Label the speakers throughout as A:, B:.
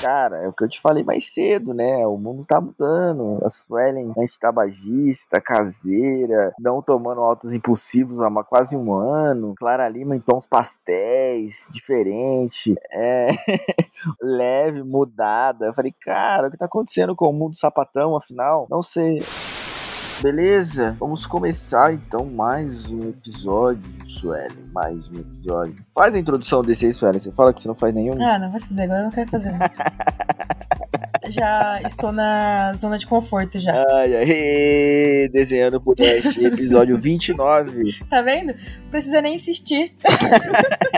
A: Cara, é o que eu te falei mais cedo, né? O mundo tá mudando. A Suelen antitabagista, caseira, não tomando altos impulsivos há quase um ano. Clara Lima em tons pastéis, diferente. É. leve, mudada. Eu falei, cara, o que tá acontecendo com o mundo sapatão, afinal? Não sei. Beleza? Vamos começar então mais um episódio, Suelen. Mais um episódio. Faz a introdução desse aí, Suelen. Você fala que você não faz nenhum.
B: Ah, não, vai se fuder, agora eu não quero fazer. já estou na zona de conforto já.
A: Ai, ai, desenhando por esse episódio 29.
B: Tá vendo? Precisa nem insistir.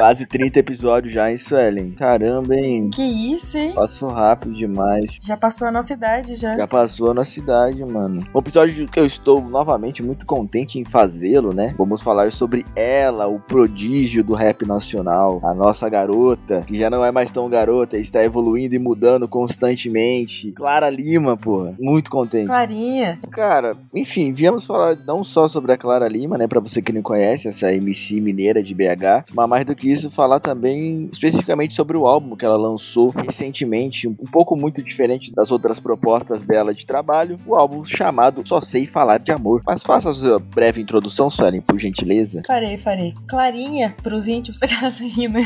A: Quase 30 episódios já, hein, Suelen? Caramba, hein?
B: Que isso, hein?
A: Passou rápido demais.
B: Já passou a nossa idade, já.
A: Já passou a nossa idade, mano. Um episódio que eu estou novamente muito contente em fazê-lo, né? Vamos falar sobre ela, o prodígio do rap nacional. A nossa garota, que já não é mais tão garota, está evoluindo e mudando constantemente. Clara Lima, pô. Muito contente.
B: Clarinha.
A: Cara, enfim, viemos falar não só sobre a Clara Lima, né? Pra você que não conhece, essa MC mineira de BH, mas mais do que quis falar também especificamente sobre o álbum que ela lançou recentemente, um pouco muito diferente das outras propostas dela de trabalho, o álbum chamado Só Sei Falar de Amor. Mas faça a sua breve introdução, Suelen, por gentileza.
B: Farei, farei. Clarinha, pros íntimos, tá rindo.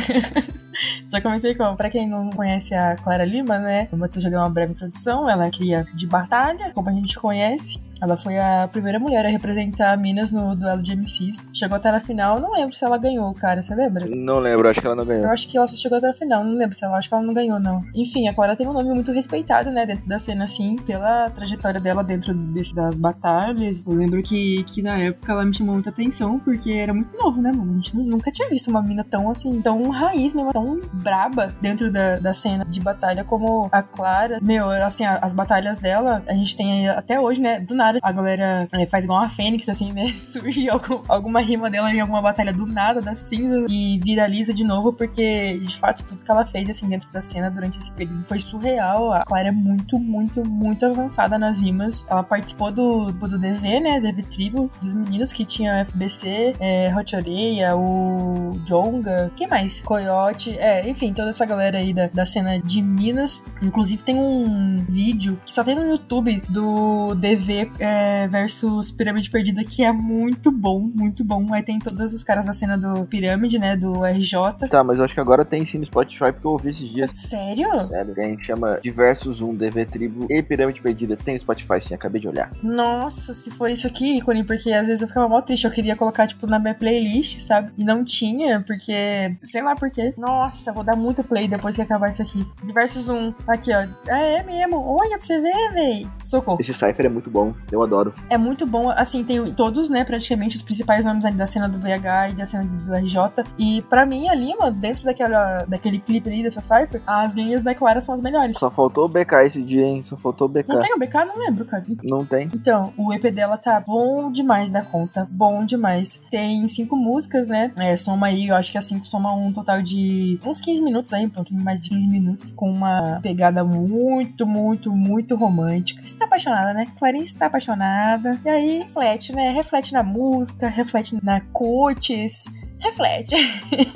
B: Já comecei com, pra quem não conhece a Clara Lima, né, o Matheus já deu uma breve introdução, ela é cria de batalha, como a gente conhece, ela foi a primeira mulher a representar Minas no duelo de MCs. Chegou até na final, não lembro se ela ganhou, cara, você lembra?
A: Não lembro, acho que ela não ganhou.
B: Eu acho que ela só chegou até a final, não lembro se ela, acho que ela não ganhou, não. Enfim, a Clara tem um nome muito respeitado, né, dentro da cena, assim, pela trajetória dela dentro desse, das batalhas. Eu lembro que, que na época ela me chamou muita atenção, porque era muito novo, né, mano? A gente nunca tinha visto uma mina tão, assim, tão raiz mesmo, tão braba dentro da, da cena de batalha como a Clara. Meu, assim, as batalhas dela, a gente tem até hoje, né, do nada, a galera é, faz igual uma fênix, assim, né? Surge algum, alguma rima dela em alguma batalha do nada, da cinza, e viraliza de novo, porque, de fato, tudo que ela fez, assim, dentro da cena durante esse período foi surreal. A Clara é muito, muito, muito avançada nas rimas. Ela participou do, do DV, né? DV Tribo, dos meninos que tinha FBC, é, Hot Oreia, o Jonga, quem mais? Coyote, é, enfim, toda essa galera aí da, da cena de Minas. Inclusive, tem um vídeo que só tem no YouTube do DV é, versus Pirâmide Perdida, que é muito bom, muito bom. Aí tem todos os caras da cena do Pirâmide, né? Do RJ.
A: Tá, mas eu acho que agora tem sim no Spotify, porque eu ouvi esses dias.
B: Sério?
A: Sério, tem, chama Diversos um DV Tribo e Pirâmide Perdida. Tem no Spotify sim, acabei de olhar.
B: Nossa, se for isso aqui, ícone, porque às vezes eu ficava mó triste. Eu queria colocar, tipo, na minha playlist, sabe? E não tinha, porque. Sei lá por quê. Nossa, vou dar muito play depois que acabar isso aqui. Diversos um. Aqui, ó. É, é mesmo. Olha pra você ver, véi. Socorro.
A: Esse Cypher é muito bom, eu adoro.
B: É muito bom, assim, tem todos, né, praticamente os principais nomes ali da cena do VH e da cena do RJ. E pra mim, a Lima, dentro daquela, daquele clipe ali, dessa Cypher, as linhas da Clara são as melhores.
A: Só faltou o BK esse dia, hein? Só faltou o BK.
B: Não tem o BK? Não lembro, cara.
A: Não tem.
B: Então, o EP dela tá bom demais da conta. Bom demais. Tem cinco músicas, né? É, soma aí, eu acho que assim, soma um total de uns 15 minutos aí, um pouquinho mais de 15 minutos, com uma pegada muito, muito, muito romântica. Você tá apaixonada, né? Clarice tá apaixonada. E aí, reflete, né? Reflete na música, reflete na coaches, reflete.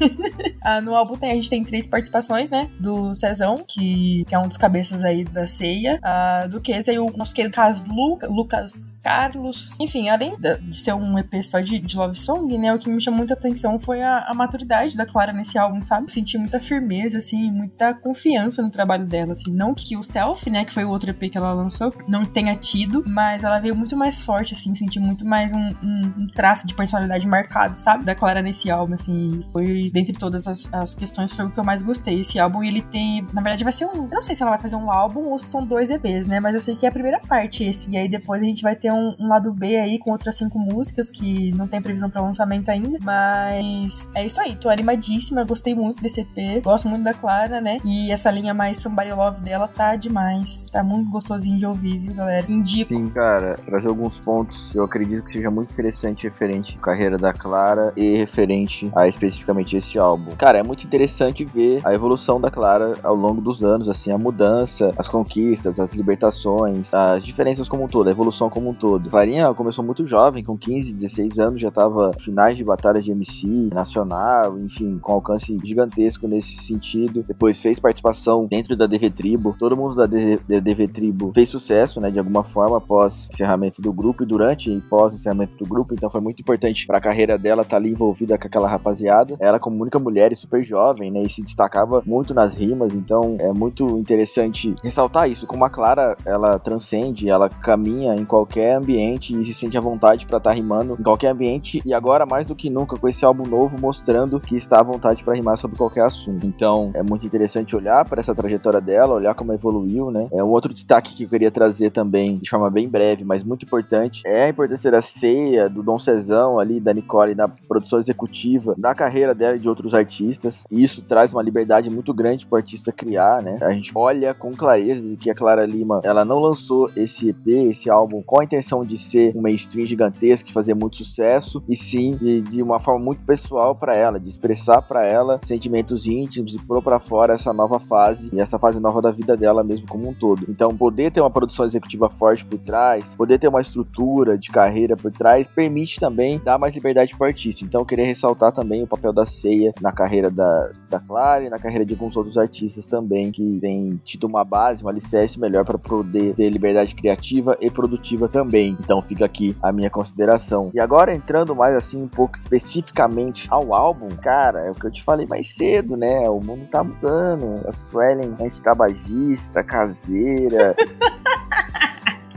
B: ah, no álbum tem, a gente tem três participações, né? Do Cezão, que, que é um dos cabeças aí da ceia. Ah, do esse aí, o nosso querido Cas Lu, Lucas Carlos. Enfim, além de ser um EP só de, de Love Song, né? O que me chamou muita atenção foi a, a maturidade da Clara nesse álbum, sabe? Senti muita firmeza, assim, muita confiança no trabalho dela, assim. Não que o Self, né? Que foi o outro EP que ela lançou, não tenha tido, mas ela veio muito mais forte, assim. Senti muito mais um, um, um traço de personalidade marcado, sabe? Da Clara nesse álbum, assim. Foi, dentre todas as, as questões, foi o que eu mais gostei. Esse álbum, ele tem. Na verdade, vai ser um. Eu não sei se ela vai fazer um álbum ou se são dois EPs, né? Mas eu sei que é a primeira parte esse. E aí depois a gente vai ter um, um lado B aí com outras cinco músicas que não tem previsão para lançamento ainda. Mas é isso aí. Tô animadíssima. Gostei muito desse EP. Gosto muito da Clara, né? E essa linha mais Somebody Love dela tá demais. Tá muito gostosinho de ouvir, viu, galera? Indico.
A: Sim, cara, trazer alguns pontos eu acredito que seja muito interessante referente à carreira da Clara e referente referente a especificamente esse álbum. Cara, é muito interessante ver a evolução da Clara ao longo dos anos, assim, a mudança, as conquistas, as libertações, as diferenças como um todo, a evolução como um todo. Clarinha começou muito jovem, com 15, 16 anos, já tava finais de batalha de MC nacional, enfim, com alcance gigantesco nesse sentido. Depois fez participação dentro da DV Tribo. Todo mundo da DV Tribo fez sucesso, né, de alguma forma após encerramento do grupo e durante e pós encerramento do grupo, então foi muito importante para a carreira dela estar tá ali envolvida com aquela rapaziada. Ela como única mulher e super jovem, né, e se destacava muito nas rimas, então é muito interessante ressaltar isso, como a Clara, ela transcende, ela caminha em qualquer ambiente e se sente à vontade para estar tá rimando em qualquer ambiente e agora mais do que nunca com esse álbum novo mostrando que está à vontade para rimar sobre qualquer assunto. Então é muito interessante olhar para essa trajetória dela, olhar como evoluiu, né? É um outro destaque que eu queria trazer também, de forma bem breve, mas muito importante, é a importância da ceia, do Dom Cezão ali, da Nicole na produção executiva, da carreira dela e de outros artistas. E isso traz uma liberdade muito grande para o artista criar, né? A gente olha com clareza que a Clara Lima, ela não lançou esse EP, esse álbum com a intenção de ser um mainstream gigantesco, de fazer muito sucesso, e sim de, de uma forma muito pessoal para ela, de expressar para ela sentimentos íntimos e pôr para fora essa nova fase e essa fase nova da vida dela mesmo como um todo. Então, poder ter uma produção executiva forte por trás, poder ter uma estrutura de carreira por trás, permite também dar mais liberdade para o artista. Então, eu queria ressaltar também o papel da ceia na carreira da, da Clara e na carreira de alguns outros artistas também que têm tido uma base, um alicerce melhor para poder ter liberdade criativa e produtiva também. Então, fica aqui a minha consideração. E agora, entrando mais assim, um pouco especificamente ao álbum, cara, é o que eu te falei mais cedo, né? O mundo tá mudando. A Suelen antitabagista, caseira.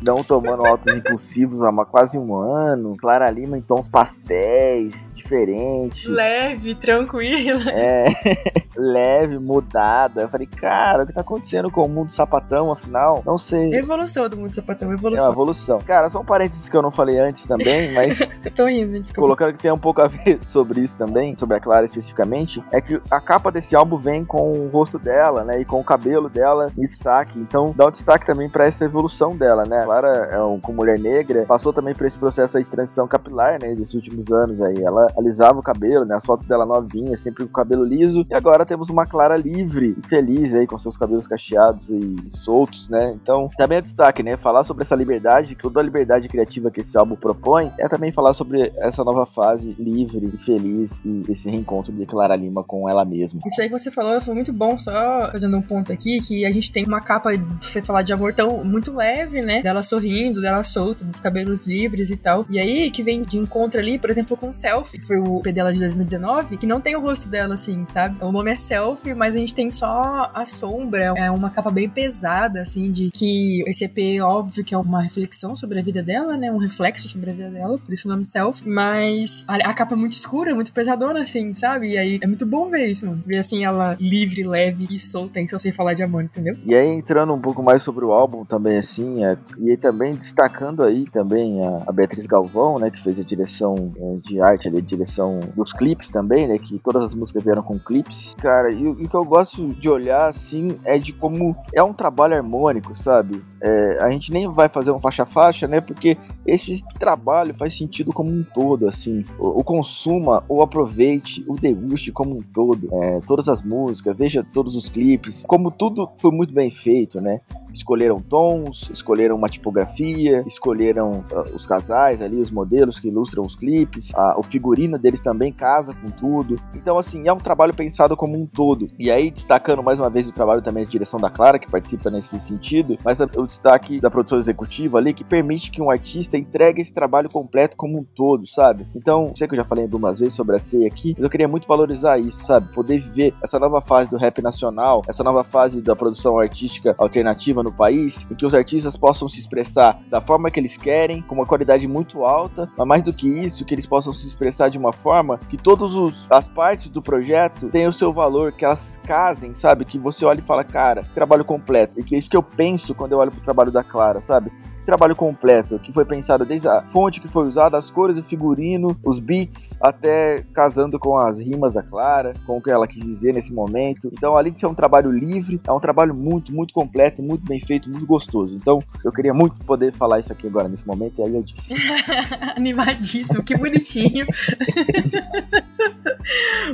A: não tomando altos impulsivos há quase um ano. Clara Lima em tons pastéis, diferente.
B: Leve, tranquila.
A: É, leve, mudada. Eu falei, cara, o que tá acontecendo com o mundo sapatão, afinal? Não sei.
B: Evolução do mundo sapatão, evolução.
A: É uma evolução. Cara, só um parênteses que eu não falei antes também, mas.
B: Tô indo, desculpa.
A: Colocando que tem um pouco a ver sobre isso também, sobre a Clara especificamente, é que a capa desse álbum vem com o rosto dela, né? E com o cabelo dela em destaque. Então dá um destaque também para essa evolução dela, né? Clara, é um, com mulher negra, passou também por esse processo aí de transição capilar, né, desses últimos anos aí. Ela alisava o cabelo, né, as fotos dela novinha, sempre com o cabelo liso, e agora temos uma Clara livre e feliz aí, com seus cabelos cacheados e soltos, né, então também é destaque, né, falar sobre essa liberdade, toda a liberdade criativa que esse álbum propõe, é também falar sobre essa nova fase livre e feliz e esse reencontro de Clara Lima com ela mesma.
B: Isso aí que você falou foi muito bom, só fazendo um ponto aqui, que a gente tem uma capa, você falar de amor tão muito leve, né, dela sorrindo, dela solta, dos cabelos livres e tal. E aí que vem de encontro ali, por exemplo, com Selfie, que foi o EP dela de 2019, que não tem o rosto dela assim, sabe? O nome é Selfie, mas a gente tem só a sombra. É uma capa bem pesada, assim, de que esse EP, óbvio, que é uma reflexão sobre a vida dela, né? Um reflexo sobre a vida dela, por isso o nome Selfie. Mas a, a capa é muito escura, muito pesadona, assim, sabe? E aí é muito bom ver isso, mano. Ver assim ela livre, leve e solta, então sem falar de amor, entendeu?
A: E aí, entrando um pouco mais sobre o álbum também, assim, é, e aí também destacando aí também a, a Beatriz Galvão, né, que fez a direção é, de arte, a direção dos clipes também, né, que todas as músicas vieram com clipes. Cara, e, o que eu gosto de olhar, assim, é de como é um trabalho harmônico, sabe? É, a gente nem vai fazer um faixa-faixa, né, porque esse trabalho faz sentido como um todo, assim. O, o consuma, o aproveite, o deguste como um todo. É, todas as músicas, veja todos os clipes, como tudo foi muito bem feito, né? Escolheram tons, escolheram uma tipografia, escolheram uh, os casais ali, os modelos que ilustram os clipes, o figurino deles também casa com tudo. Então, assim, é um trabalho pensado como um todo. E aí, destacando mais uma vez o trabalho também de direção da Clara, que participa nesse sentido, mas o destaque da produção executiva ali, que permite que um artista entregue esse trabalho completo como um todo, sabe? Então, sei que eu já falei algumas vezes sobre a ceia aqui, mas eu queria muito valorizar isso, sabe? Poder viver essa nova fase do rap nacional, essa nova fase da produção artística alternativa no país, em que os artistas possam se expressar da forma que eles querem, com uma qualidade muito alta, mas mais do que isso, que eles possam se expressar de uma forma que todas as partes do projeto tenham o seu valor, que elas casem, sabe? Que você olha e fala, cara, trabalho completo. E que é isso que eu penso quando eu olho pro trabalho da Clara, sabe? Trabalho completo, que foi pensado desde a fonte que foi usada, as cores, o figurino, os beats, até casando com as rimas da Clara, com o que ela quis dizer nesse momento. Então, além de ser um trabalho livre, é um trabalho muito, muito completo, muito bem feito, muito gostoso. Então, eu queria muito poder falar isso aqui agora nesse momento, e aí eu disse.
B: Animadíssimo, que bonitinho.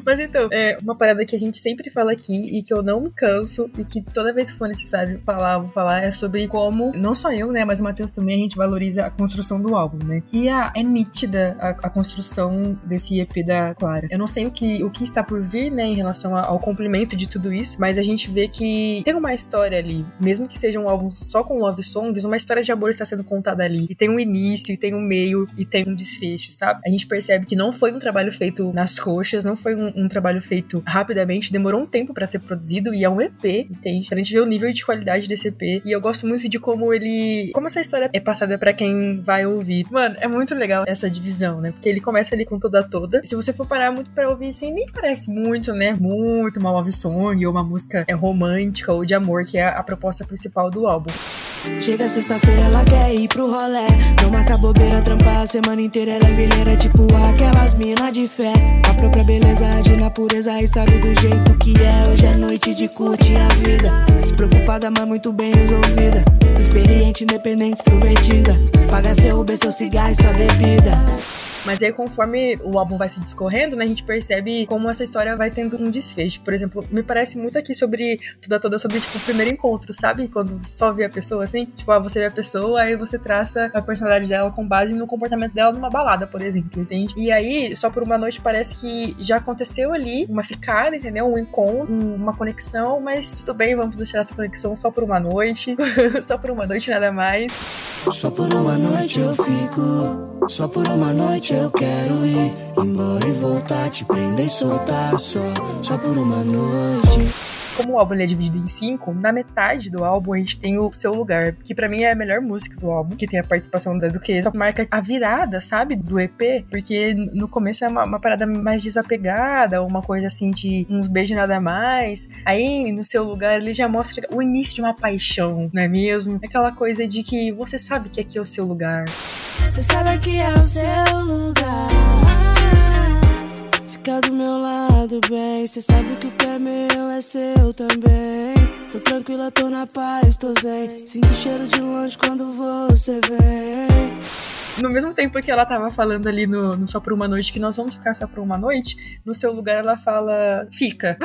B: Mas então, é uma parada que a gente sempre fala aqui e que eu não me canso e que toda vez que for necessário falar, vou falar, é sobre como, não só eu, né, mas o Matheus também, a gente valoriza a construção do álbum, né? E a, é nítida a, a, construção desse EP da Clara. Eu não sei o que, o que está por vir, né, em relação ao complemento de tudo isso, mas a gente vê que tem uma história ali, mesmo que seja um álbum só com love songs, uma história de amor está sendo contada ali. E tem um início, e tem um meio, e tem um desfecho, sabe? A gente percebe que não foi um trabalho feito nas coxas, não foi um, um trabalho feito rapidamente, demorou um tempo para ser produzido e é um EP, entende? Pra gente ver o nível de qualidade desse EP. E eu gosto muito de como ele. Como essa história é passada para quem vai ouvir. Mano, é muito legal essa divisão, né? Porque ele começa ali com toda toda. E se você for parar muito para ouvir, assim, nem parece muito, né? Muito uma love song ou uma música é romântica ou de amor, que é a proposta principal do álbum.
C: Chega sexta-feira, ela quer ir pro rolé. Não marca bobeira, trampar a semana inteira. Ela é vileira, tipo aquelas mina de fé. A própria beleza age na pureza e sabe do jeito que é. Hoje é noite de curtir a vida. Despreocupada, mas muito bem resolvida. Experiente, independente, extrovertida. Paga seu Uber, seu cigarro e sua bebida.
B: Mas aí, conforme o álbum vai se discorrendo, né, a gente percebe como essa história vai tendo um desfecho. Por exemplo, me parece muito aqui sobre toda toda sobre tipo o primeiro encontro, sabe? Quando só vê a pessoa assim, tipo, ah, você vê a pessoa, aí você traça a personalidade dela com base no comportamento dela numa balada, por exemplo, entende? E aí, só por uma noite parece que já aconteceu ali uma ficada, entendeu? Um encontro, uma conexão, mas tudo bem, vamos deixar essa conexão só por uma noite, só por uma noite nada mais.
C: Só por uma noite eu fico. Só por uma noite eu quero ir embora e voltar, te prender e soltar. Só, só por uma noite.
B: Como o álbum é dividido em cinco, na metade do álbum a gente tem o Seu Lugar, que para mim é a melhor música do álbum, que tem a participação da Duquesa, marca a virada, sabe, do EP, porque no começo é uma, uma parada mais desapegada, uma coisa assim de uns beijos nada mais. Aí, no Seu Lugar, ele já mostra o início de uma paixão, não é mesmo? Aquela coisa de que você sabe que aqui é o seu lugar.
C: Você sabe que é o seu lugar. Fica do meu lado, bem. Cê sabe que o que é meu é seu também. Tô tranquila, tô na paz, tô zen. Sinto cheiro de longe quando você vem.
B: No mesmo tempo que ela tava falando ali no, no Só por uma Noite que nós vamos ficar só por uma noite, no seu lugar ela fala: fica.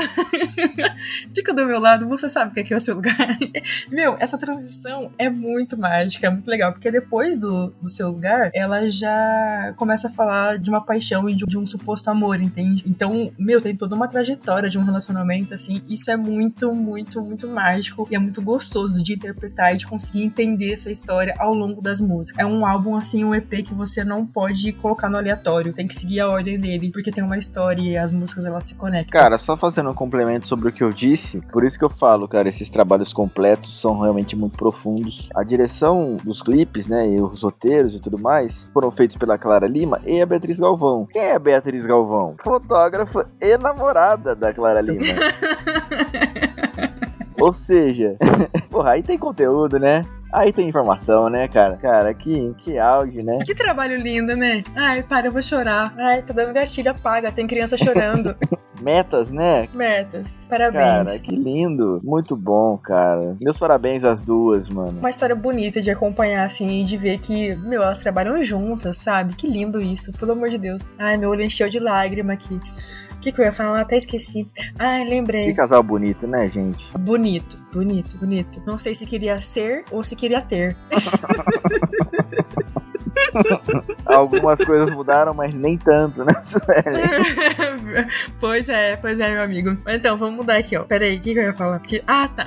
B: fica do meu lado, você sabe que aqui é o seu lugar. Meu, essa transição é muito mágica, é muito legal, porque depois do, do seu lugar, ela já começa a falar de uma paixão e de, de um suposto amor, entende? Então, meu, tem toda uma trajetória de um relacionamento, assim. Isso é muito, muito, muito mágico e é muito gostoso de interpretar e de conseguir entender essa história ao longo das músicas. É um álbum, assim, um EP que você não pode colocar no aleatório, tem que seguir a ordem dele, porque tem uma história e as músicas elas se conectam.
A: Cara, só fazendo um complemento sobre o que eu disse, por isso que eu falo, cara, esses trabalhos completos são realmente muito profundos. A direção dos clipes, né, e os roteiros e tudo mais, foram feitos pela Clara Lima e a Beatriz Galvão. Quem é a Beatriz Galvão? Fotógrafa e namorada da Clara Lima. Ou seja, porra, aí tem conteúdo, né? Aí tem informação, né, cara? Cara, que, que áudio, né?
B: Que trabalho lindo, né? Ai, para, eu vou chorar. Ai, tá dando gatilho, apaga, tem criança chorando.
A: Metas, né?
B: Metas. Parabéns.
A: Cara, que lindo. Muito bom, cara. Meus parabéns às duas, mano.
B: Uma história bonita de acompanhar, assim, e de ver que, meu, elas trabalham juntas, sabe? Que lindo isso, pelo amor de Deus. Ai, meu olho encheu de lágrima aqui. O que, que eu ia falar? Até esqueci. Ai, lembrei.
A: Que casal bonito, né, gente?
B: Bonito, bonito, bonito. Não sei se queria ser ou se queria ter.
A: Algumas coisas mudaram, mas nem tanto, né, Sueli?
B: pois é, pois é, meu amigo. Então, vamos mudar aqui, ó. Pera aí, o que, que eu ia falar? Ah, tá.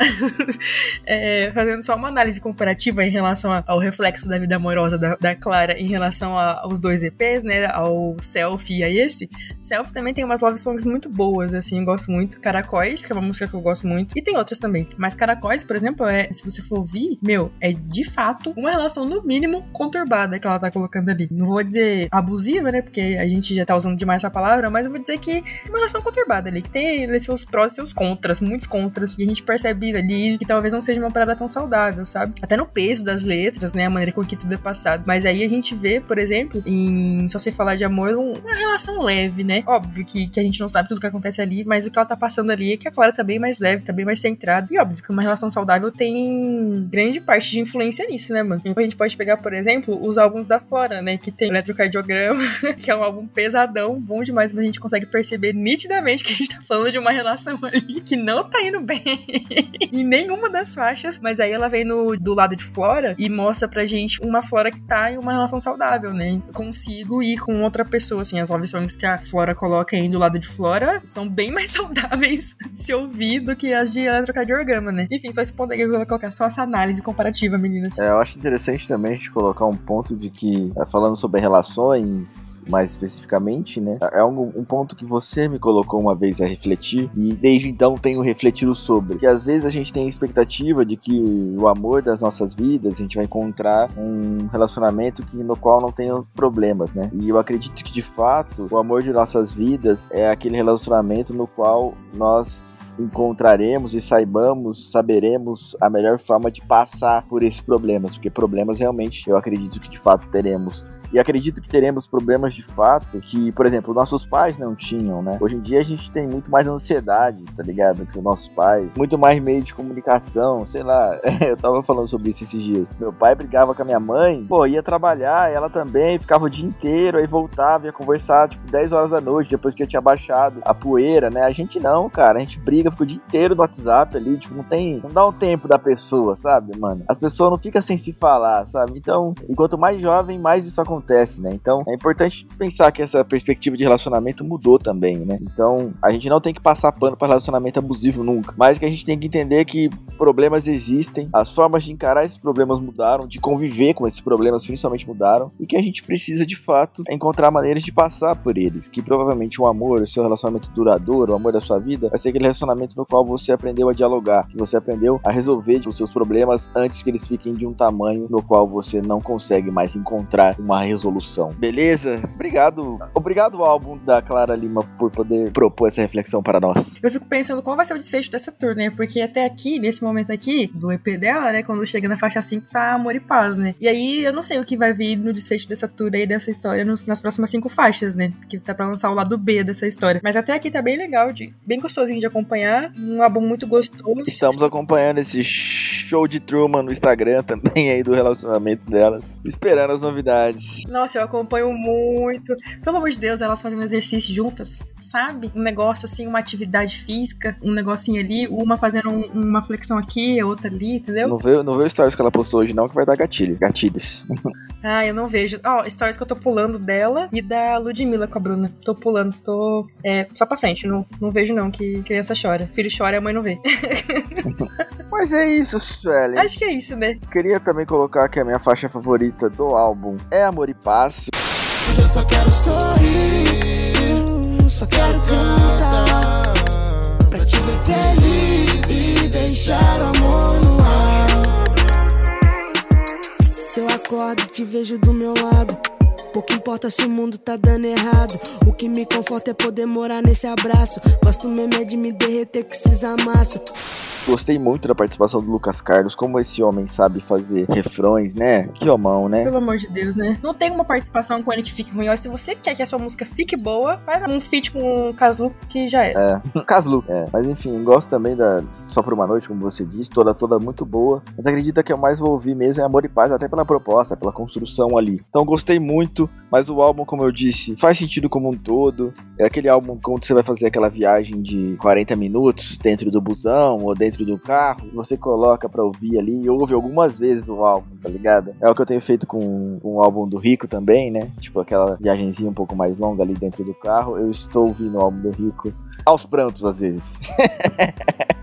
B: É, fazendo só uma análise comparativa em relação ao reflexo da vida amorosa da, da Clara em relação a, aos dois EPs, né? Ao Self e a esse. Self também tem umas love songs muito boas, assim, eu gosto muito. Caracóis, que é uma música que eu gosto muito. E tem outras também. Mas Caracóis, por exemplo, é, se você for ouvir, meu, é de fato uma relação, no mínimo, conturbada que ela tá colocando ali. Não vou dizer abusiva, né? Porque a gente já tá usando demais essa palavra, mas eu vou dizer que é uma relação conturbada ali, que tem seus prós e seus contras, muitos contras. E a gente percebe ali que talvez não seja uma parada tão saudável, sabe? Até no peso das letras, né? A maneira com que tudo é passado. Mas aí a gente vê, por exemplo, em Só Sei Falar de Amor, uma relação leve, né? Óbvio que, que a gente não sabe tudo que acontece ali, mas o que ela tá passando ali é que a Clara tá bem mais leve, tá bem mais centrada. E óbvio que uma relação saudável tem grande parte de influência nisso, né, mano? Então a gente pode pegar, por exemplo, os álbuns da Flora, né? Que tem Eletrocardiograma, que é um álbum pesadão, bom demais, mas a gente consegue perceber nitidamente que a gente tá falando de uma relação ali que não tá indo bem em nenhuma das faixas. Mas aí ela vem no, do lado de Flora e mostra pra gente uma Flora que tá em uma relação saudável, né? Consigo ir com outra pessoa, assim, as love songs que a Flora coloca aí do lado de Flora são bem mais saudáveis se ouvir do que as de Eletrocardiograma, né? Enfim, só esse ponto aí que eu vou colocar só essa análise comparativa, meninas.
A: É, eu acho interessante também a gente colocar um ponto de que, falando sobre relações, mais especificamente, né? É um, um, ponto que você me colocou uma vez a refletir e desde então tenho refletido sobre. Que às vezes a gente tem a expectativa de que o amor das nossas vidas a gente vai encontrar um relacionamento que, no qual não tenha problemas, né? E eu acredito que de fato o amor de nossas vidas é aquele relacionamento no qual nós encontraremos e saibamos, saberemos a melhor forma de passar por esses problemas, porque problemas realmente eu acredito que de fato teremos. E acredito que teremos problemas de fato que, por exemplo, nossos pais não tinham, né? Hoje em dia a gente tem muito mais ansiedade, tá ligado? Que os nossos pais, muito mais meio de comunicação, sei lá. eu tava falando sobre isso esses dias. Meu pai brigava com a minha mãe, pô, ia trabalhar, ela também, ficava o dia inteiro, aí voltava, ia conversar, tipo, 10 horas da noite, depois que eu tinha baixado a poeira, né? A gente não, cara, a gente briga, fica o dia inteiro no WhatsApp ali, tipo, não tem, não dá um tempo da pessoa, sabe, mano? As pessoas não ficam sem se falar, sabe? Então, e quanto mais jovem, mais isso acontece, né? Então, é importante pensar que essa perspectiva de relacionamento mudou também, né? Então, a gente não tem que passar pano para relacionamento abusivo nunca, mas que a gente tem que entender que problemas existem, as formas de encarar esses problemas mudaram, de conviver com esses problemas principalmente mudaram, e que a gente precisa de fato encontrar maneiras de passar por eles, que provavelmente o amor, o seu relacionamento duradouro, o amor da sua vida, vai ser aquele relacionamento no qual você aprendeu a dialogar, que você aprendeu a resolver os seus problemas antes que eles fiquem de um tamanho no qual você não consegue mais encontrar uma resolução. Beleza? Obrigado. Obrigado ao álbum da Clara Lima por poder propor essa reflexão para nós.
B: Eu fico pensando qual vai ser o desfecho dessa tour, né? Porque até aqui, nesse momento aqui, do EP dela, né? Quando chega na faixa 5, tá Amor e Paz, né? E aí eu não sei o que vai vir no desfecho dessa tour aí, dessa história, nos, nas próximas cinco faixas, né? Que tá pra lançar o lado B dessa história. Mas até aqui tá bem legal, de, bem gostosinho de acompanhar. Um álbum muito gostoso.
A: Estamos acompanhando esse show de Truman no Instagram também aí do relacionamento delas. Esperando as novidades.
B: Nossa, eu acompanho muito. Pelo amor de Deus, elas fazendo exercício juntas, sabe? Um negócio assim, uma atividade física, um negocinho ali, uma fazendo um, uma flexão aqui, a outra ali, entendeu?
A: Não vê, não vê o stories que ela postou hoje, não, que vai dar gatilho, gatilhos.
B: ah, eu não vejo. Ó, oh, stories que eu tô pulando dela e da Ludmilla com a Bruna. Tô pulando, tô. É, só pra frente, não, não vejo não que criança chora. Filho chora e a mãe não vê.
A: Mas é isso, Sueli.
B: Acho que é isso, né?
A: Queria também colocar que a minha faixa favorita do álbum é Amor e Paz.
C: Só quero sorrir, só quero cantar Pra te ver feliz e deixar o amor no ar Se eu acordo e te vejo do meu lado Pouco importa se o mundo tá dando errado. O que me conforta é poder morar nesse abraço. Gosto mesmo é de me derreter com esses amassos.
A: Gostei muito da participação do Lucas Carlos, como esse homem sabe fazer refrões, né? Que homão, né?
B: Pelo amor de Deus, né? Não tem uma participação com ele que fique ruim. Se você quer que a sua música fique boa, faz um feat com o Caslu que já
A: é. É, Caslu. É. Mas enfim, gosto também da Só por uma Noite, como você disse, toda, toda muito boa. Mas acredita que eu mais vou ouvir mesmo é Amor e Paz, até pela proposta, pela construção ali. Então gostei muito, mas o álbum, como eu disse, faz sentido como um todo. É aquele álbum quando você vai fazer aquela viagem de 40 minutos dentro do busão ou dentro dentro do carro, você coloca pra ouvir ali e ouve algumas vezes o álbum, tá ligado? É o que eu tenho feito com, o álbum do Rico também, né? Tipo aquela viagemzinha um pouco mais longa ali dentro do carro. Eu estou ouvindo o álbum do Rico aos prantos às vezes.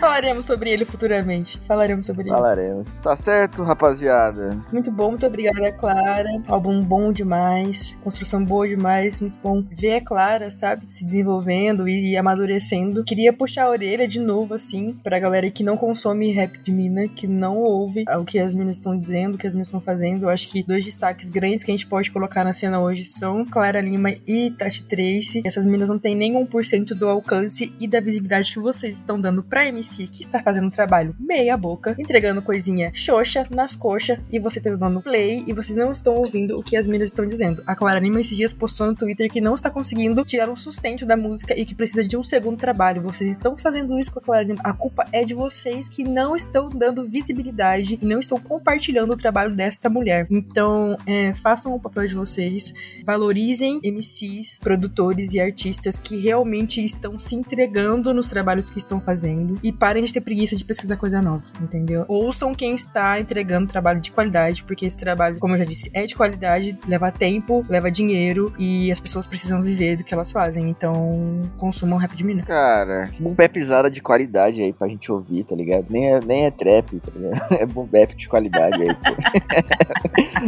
B: Falaremos sobre ele futuramente. Falaremos sobre
A: Falaremos. Tá certo, rapaziada?
B: Muito bom, muito obrigada, Clara. Álbum bom demais, construção boa demais, muito bom ver a Clara, sabe, se desenvolvendo e, amadurecendo. Queria puxar a orelha de novo, assim, pra galera que não consome rap de mina, que não ouve o que as minas estão dizendo, o que as minas estão fazendo. Eu acho que dois destaques grandes que a gente pode colocar na cena hoje são Clara Lima e Tati Trace. Essas minas não têm nem 1% do alcance e da visibilidade que vocês estão dando pra MC, que está fazendo um trabalho meia boca, entregando coisinha xoxa nas coxas, e você tá dando play, e vocês não estão ouvindo o que as minas estão dizendo. A Clara Lima esses dias postou no Twitter que não está conseguindo tirar um sustento da música e que precisa de um segundo trabalho. Vocês estão fazendo isso com a Clara Lima. A culpa é de vocês que não estão dando visibilidade e não estão compartilhando o trabalho desta mulher. Então, é, façam o papel de vocês, valorizem MCs, produtores e artistas que realmente estão se entregando nos trabalhos que estão fazendo e parem de ter preguiça de pesquisar coisa nova, entendeu? Ouçam quem está entregando trabalho de qualidade, porque esse trabalho, como eu já disse, é de qualidade, leva tempo, leva dinheiro e as pessoas precisam viver do que elas fazem. Então, consumam rap de mina.
A: Cara, boom bapzada de qualidade aí pra gente ouvir, tá ligado? Nem é, nem é trap, tá ligado? É boom bap de qualidade aí, pô.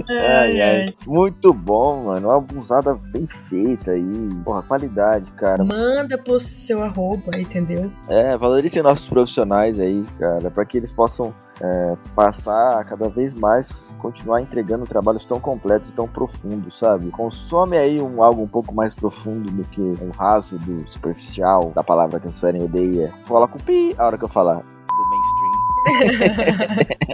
A: ai, ai. Muito bom, mano. Uma abusada bem feita aí. Porra, qualidade, cara.
B: Manda pro seu arroba, entendeu?
A: É, valorizem nossos profissionais aí, cara, para que eles possam é, passar cada vez mais, continuar entregando trabalhos tão completos e tão profundos, sabe? Consome aí um, algo um pouco mais profundo do que o raso, do superficial, da palavra que a Suelen odeia. Coloca o pi a hora que eu falar.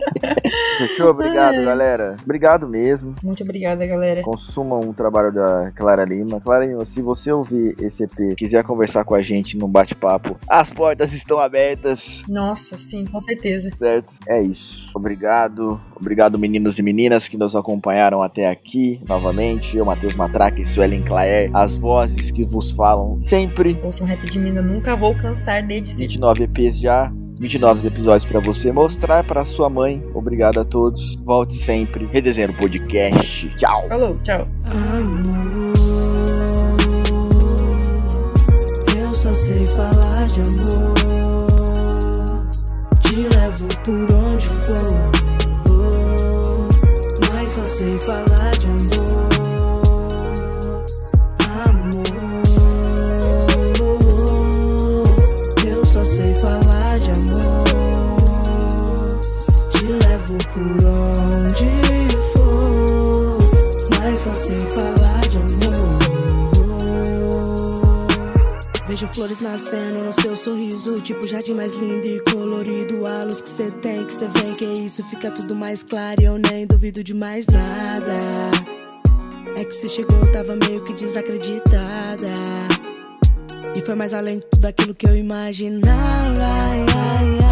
A: Fechou? Obrigado, galera. Obrigado mesmo.
B: Muito obrigada, galera.
A: Consumam o trabalho da Clara Lima. Clara Lima, se você ouvir esse EP, quiser conversar com a gente num bate-papo, as portas estão abertas.
B: Nossa, sim, com certeza.
A: Certo? É isso. Obrigado. Obrigado, meninos e meninas que nos acompanharam até aqui novamente. Eu, Matheus Matraque e Suelen Claire, as vozes que vos falam sempre.
B: Ouçam rap de mina, nunca vou cansar de dizer.
A: 29 EPs já. 29 episódios para você mostrar para sua mãe. Obrigado a todos. Volte sempre. Redesenho Podcast. Tchau.
B: Falou, tchau.
C: Amor, eu só sei falar de amor. Te levo por onde for, mas só sei falar de amor. Amor, Por onde for, mas só sei falar de amor. Vejo flores nascendo no seu sorriso, tipo jardim mais lindo e colorido. A luz que cê tem, que cê vem, que isso fica tudo mais claro e eu nem duvido de mais nada. É que cê chegou, tava meio que desacreditada. E foi mais além de tudo aquilo que eu imaginava. Ai, ai, ai.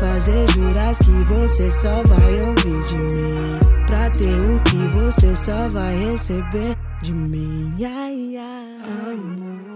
C: Fazer juras que você só vai ouvir de mim. Pra ter o que você só vai receber de mim. Ai, ai, amor.